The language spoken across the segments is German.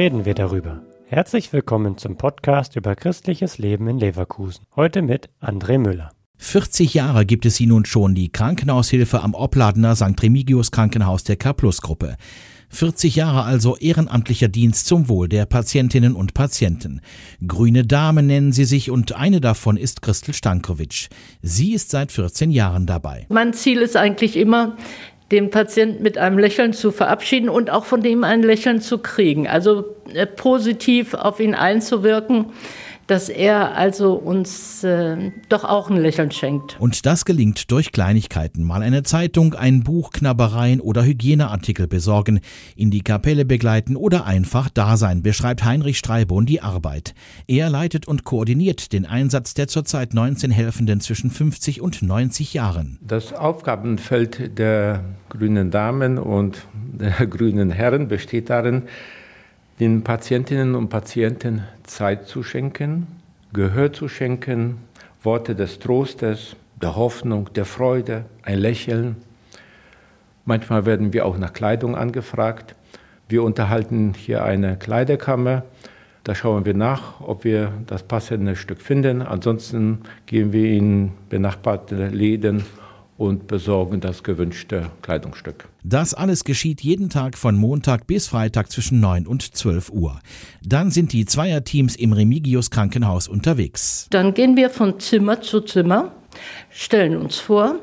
reden wir darüber. Herzlich willkommen zum Podcast über christliches Leben in Leverkusen. Heute mit André Müller. 40 Jahre gibt es sie nun schon, die Krankenhaushilfe am Opladener St. Remigius Krankenhaus der K-Plus-Gruppe. 40 Jahre also ehrenamtlicher Dienst zum Wohl der Patientinnen und Patienten. Grüne Dame nennen sie sich und eine davon ist Christel Stankovic. Sie ist seit 14 Jahren dabei. Mein Ziel ist eigentlich immer, den Patienten mit einem Lächeln zu verabschieden und auch von dem ein Lächeln zu kriegen. Also äh, positiv auf ihn einzuwirken dass er also uns äh, doch auch ein Lächeln schenkt. Und das gelingt durch Kleinigkeiten. Mal eine Zeitung, ein Buch, Knabbereien oder Hygieneartikel besorgen, in die Kapelle begleiten oder einfach da sein, beschreibt Heinrich Streibon die Arbeit. Er leitet und koordiniert den Einsatz der zurzeit 19 Helfenden zwischen 50 und 90 Jahren. Das Aufgabenfeld der grünen Damen und der grünen Herren besteht darin, den Patientinnen und Patienten Zeit zu schenken, Gehör zu schenken, Worte des Trostes, der Hoffnung, der Freude, ein Lächeln. Manchmal werden wir auch nach Kleidung angefragt. Wir unterhalten hier eine Kleiderkammer. Da schauen wir nach, ob wir das passende Stück finden. Ansonsten gehen wir in benachbarte Läden und besorgen das gewünschte Kleidungsstück. Das alles geschieht jeden Tag von Montag bis Freitag zwischen 9 und 12 Uhr. Dann sind die Zweierteams im Remigius Krankenhaus unterwegs. Dann gehen wir von Zimmer zu Zimmer, stellen uns vor,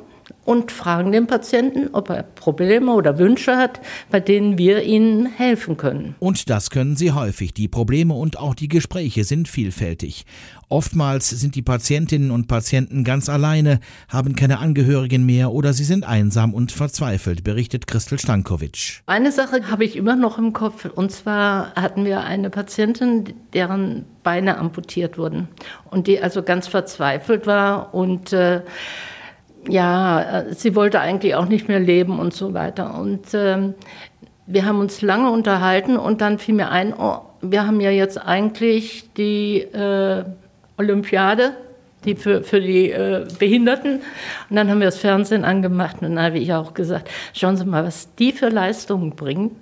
und fragen den Patienten, ob er Probleme oder Wünsche hat, bei denen wir ihnen helfen können. Und das können sie häufig. Die Probleme und auch die Gespräche sind vielfältig. Oftmals sind die Patientinnen und Patienten ganz alleine, haben keine Angehörigen mehr oder sie sind einsam und verzweifelt, berichtet Christel Stankovic. Eine Sache habe ich immer noch im Kopf. Und zwar hatten wir eine Patientin, deren Beine amputiert wurden und die also ganz verzweifelt war und äh, ja, äh, sie wollte eigentlich auch nicht mehr leben und so weiter. Und ähm, wir haben uns lange unterhalten und dann fiel mir ein, oh, wir haben ja jetzt eigentlich die äh, Olympiade, die für, für die äh, Behinderten. Und dann haben wir das Fernsehen angemacht und dann habe ich auch gesagt, schauen Sie mal, was die für Leistungen bringen.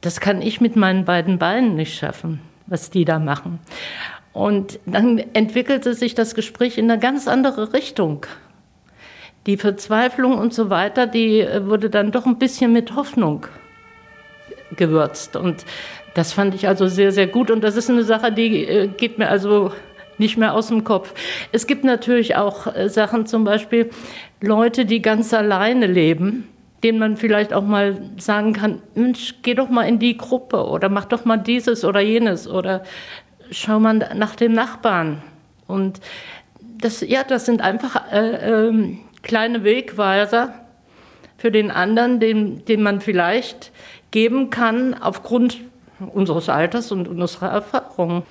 Das kann ich mit meinen beiden Beinen nicht schaffen, was die da machen. Und dann entwickelte sich das Gespräch in eine ganz andere Richtung die Verzweiflung und so weiter, die äh, wurde dann doch ein bisschen mit Hoffnung gewürzt. Und das fand ich also sehr, sehr gut. Und das ist eine Sache, die äh, geht mir also nicht mehr aus dem Kopf. Es gibt natürlich auch äh, Sachen, zum Beispiel Leute, die ganz alleine leben, denen man vielleicht auch mal sagen kann, Mensch, geh doch mal in die Gruppe oder mach doch mal dieses oder jenes oder schau mal nach dem Nachbarn. Und das, ja, das sind einfach äh, äh, kleine Wegweiser für den anderen, den, den man vielleicht geben kann aufgrund unseres Alters und unserer Erfahrungen.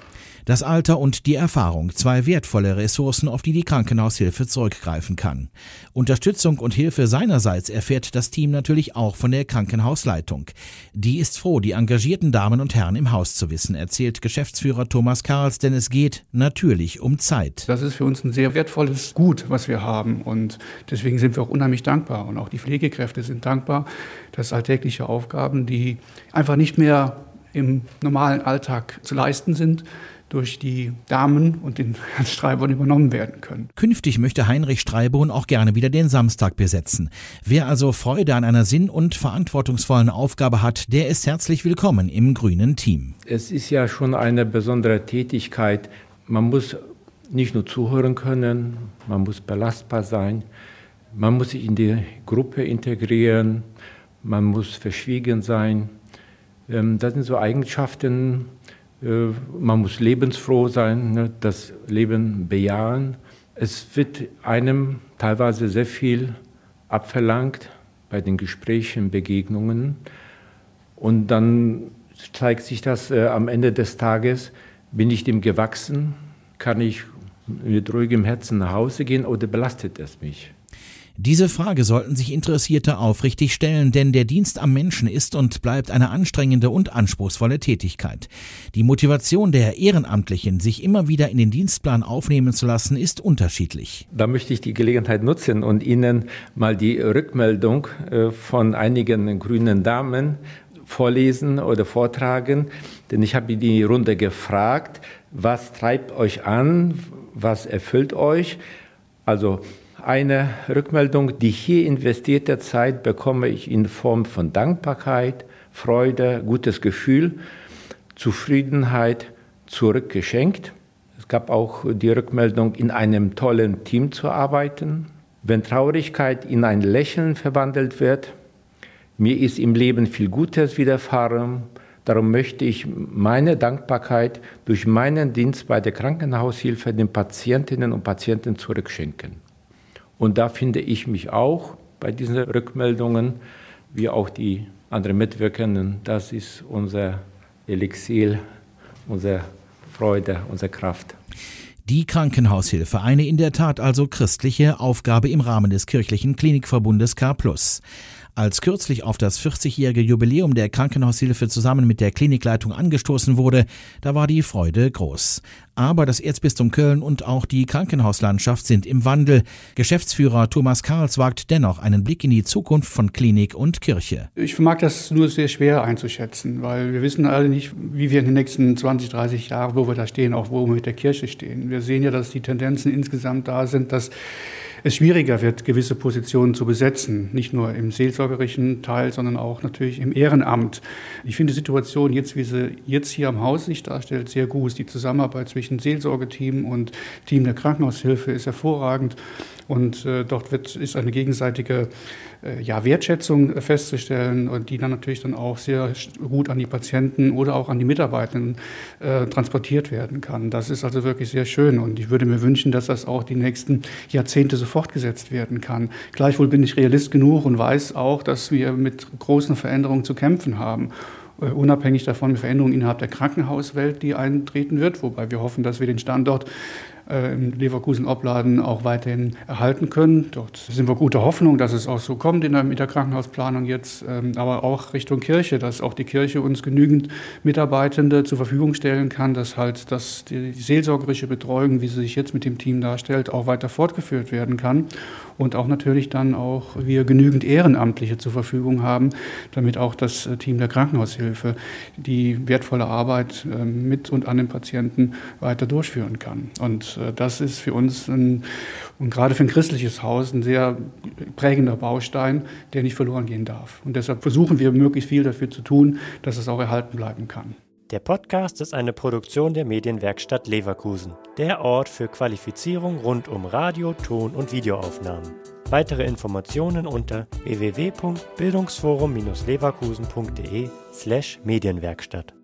Das Alter und die Erfahrung, zwei wertvolle Ressourcen, auf die die Krankenhaushilfe zurückgreifen kann. Unterstützung und Hilfe seinerseits erfährt das Team natürlich auch von der Krankenhausleitung. Die ist froh, die engagierten Damen und Herren im Haus zu wissen, erzählt Geschäftsführer Thomas Karls, denn es geht natürlich um Zeit. Das ist für uns ein sehr wertvolles Gut, was wir haben und deswegen sind wir auch unheimlich dankbar und auch die Pflegekräfte sind dankbar, dass alltägliche Aufgaben, die einfach nicht mehr im normalen Alltag zu leisten sind, durch die Damen und den Herrn Streiborn übernommen werden können. Künftig möchte Heinrich Streiborn auch gerne wieder den Samstag besetzen. Wer also Freude an einer sinn- und verantwortungsvollen Aufgabe hat, der ist herzlich willkommen im grünen Team. Es ist ja schon eine besondere Tätigkeit. Man muss nicht nur zuhören können, man muss belastbar sein, man muss sich in die Gruppe integrieren, man muss verschwiegen sein. Ähm, das sind so Eigenschaften, man muss lebensfroh sein, ne, das Leben bejahen. Es wird einem teilweise sehr viel abverlangt bei den Gesprächen, Begegnungen. Und dann zeigt sich das äh, am Ende des Tages, bin ich dem gewachsen, kann ich mit ruhigem Herzen nach Hause gehen oder belastet es mich? Diese Frage sollten sich Interessierte aufrichtig stellen, denn der Dienst am Menschen ist und bleibt eine anstrengende und anspruchsvolle Tätigkeit. Die Motivation der Ehrenamtlichen, sich immer wieder in den Dienstplan aufnehmen zu lassen, ist unterschiedlich. Da möchte ich die Gelegenheit nutzen und Ihnen mal die Rückmeldung äh, von einigen grünen Damen vorlesen oder vortragen. Denn ich habe die Runde gefragt, was treibt euch an, was erfüllt euch? Also eine Rückmeldung, die hier investierte Zeit bekomme ich in Form von Dankbarkeit, Freude, gutes Gefühl, Zufriedenheit zurückgeschenkt. Es gab auch die Rückmeldung, in einem tollen Team zu arbeiten. Wenn Traurigkeit in ein Lächeln verwandelt wird, mir ist im Leben viel Gutes widerfahren, darum möchte ich meine Dankbarkeit durch meinen Dienst bei der Krankenhaushilfe den Patientinnen und Patienten zurückschenken. Und da finde ich mich auch bei diesen Rückmeldungen, wie auch die anderen Mitwirkenden. Das ist unser Elixier, unsere Freude, unsere Kraft. Die Krankenhaushilfe, eine in der Tat also christliche Aufgabe im Rahmen des kirchlichen Klinikverbundes K+. Als kürzlich auf das 40-jährige Jubiläum der Krankenhaushilfe zusammen mit der Klinikleitung angestoßen wurde, da war die Freude groß. Aber das Erzbistum Köln und auch die Krankenhauslandschaft sind im Wandel. Geschäftsführer Thomas Karls wagt dennoch einen Blick in die Zukunft von Klinik und Kirche. Ich vermag das nur sehr schwer einzuschätzen, weil wir wissen alle nicht, wie wir in den nächsten 20, 30 Jahren, wo wir da stehen, auch wo wir mit der Kirche stehen. Wir sehen ja, dass die Tendenzen insgesamt da sind, dass es schwieriger wird, gewisse Positionen zu besetzen. Nicht nur im seelsorgerischen Teil, sondern auch natürlich im Ehrenamt. Ich finde die Situation jetzt, wie sie jetzt hier am Haus sich darstellt, sehr gut. Die Zusammenarbeit zwischen Seelsorgeteam und Team der Krankenhaushilfe ist hervorragend. Und äh, dort wird, ist eine gegenseitige äh, ja, Wertschätzung festzustellen und die dann natürlich dann auch sehr gut an die Patienten oder auch an die Mitarbeitenden äh, transportiert werden kann. Das ist also wirklich sehr schön und ich würde mir wünschen, dass das auch die nächsten Jahrzehnte so fortgesetzt werden kann. Gleichwohl bin ich Realist genug und weiß auch, dass wir mit großen Veränderungen zu kämpfen haben unabhängig davon Veränderungen innerhalb der Krankenhauswelt, die eintreten wird, wobei wir hoffen, dass wir den Standort äh, im Leverkusen-Obladen auch weiterhin erhalten können. Dort sind wir guter Hoffnung, dass es auch so kommt in der, mit der Krankenhausplanung jetzt, ähm, aber auch Richtung Kirche, dass auch die Kirche uns genügend Mitarbeitende zur Verfügung stellen kann, dass halt dass die, die seelsorgerische Betreuung, wie sie sich jetzt mit dem Team darstellt, auch weiter fortgeführt werden kann und auch natürlich dann auch wir genügend Ehrenamtliche zur Verfügung haben, damit auch das äh, Team der Krankenhaushilfe die wertvolle Arbeit ähm, mit und an den Patienten weiter durchführen kann. Und äh, das ist für uns ein, und gerade für ein christliches Haus ein sehr prägender Baustein, der nicht verloren gehen darf. Und deshalb versuchen wir möglichst viel dafür zu tun, dass es auch erhalten bleiben kann. Der Podcast ist eine Produktion der Medienwerkstatt Leverkusen, der Ort für Qualifizierung rund um Radio, Ton und Videoaufnahmen. Weitere Informationen unter www.bildungsforum-leverkusen.de/medienwerkstatt.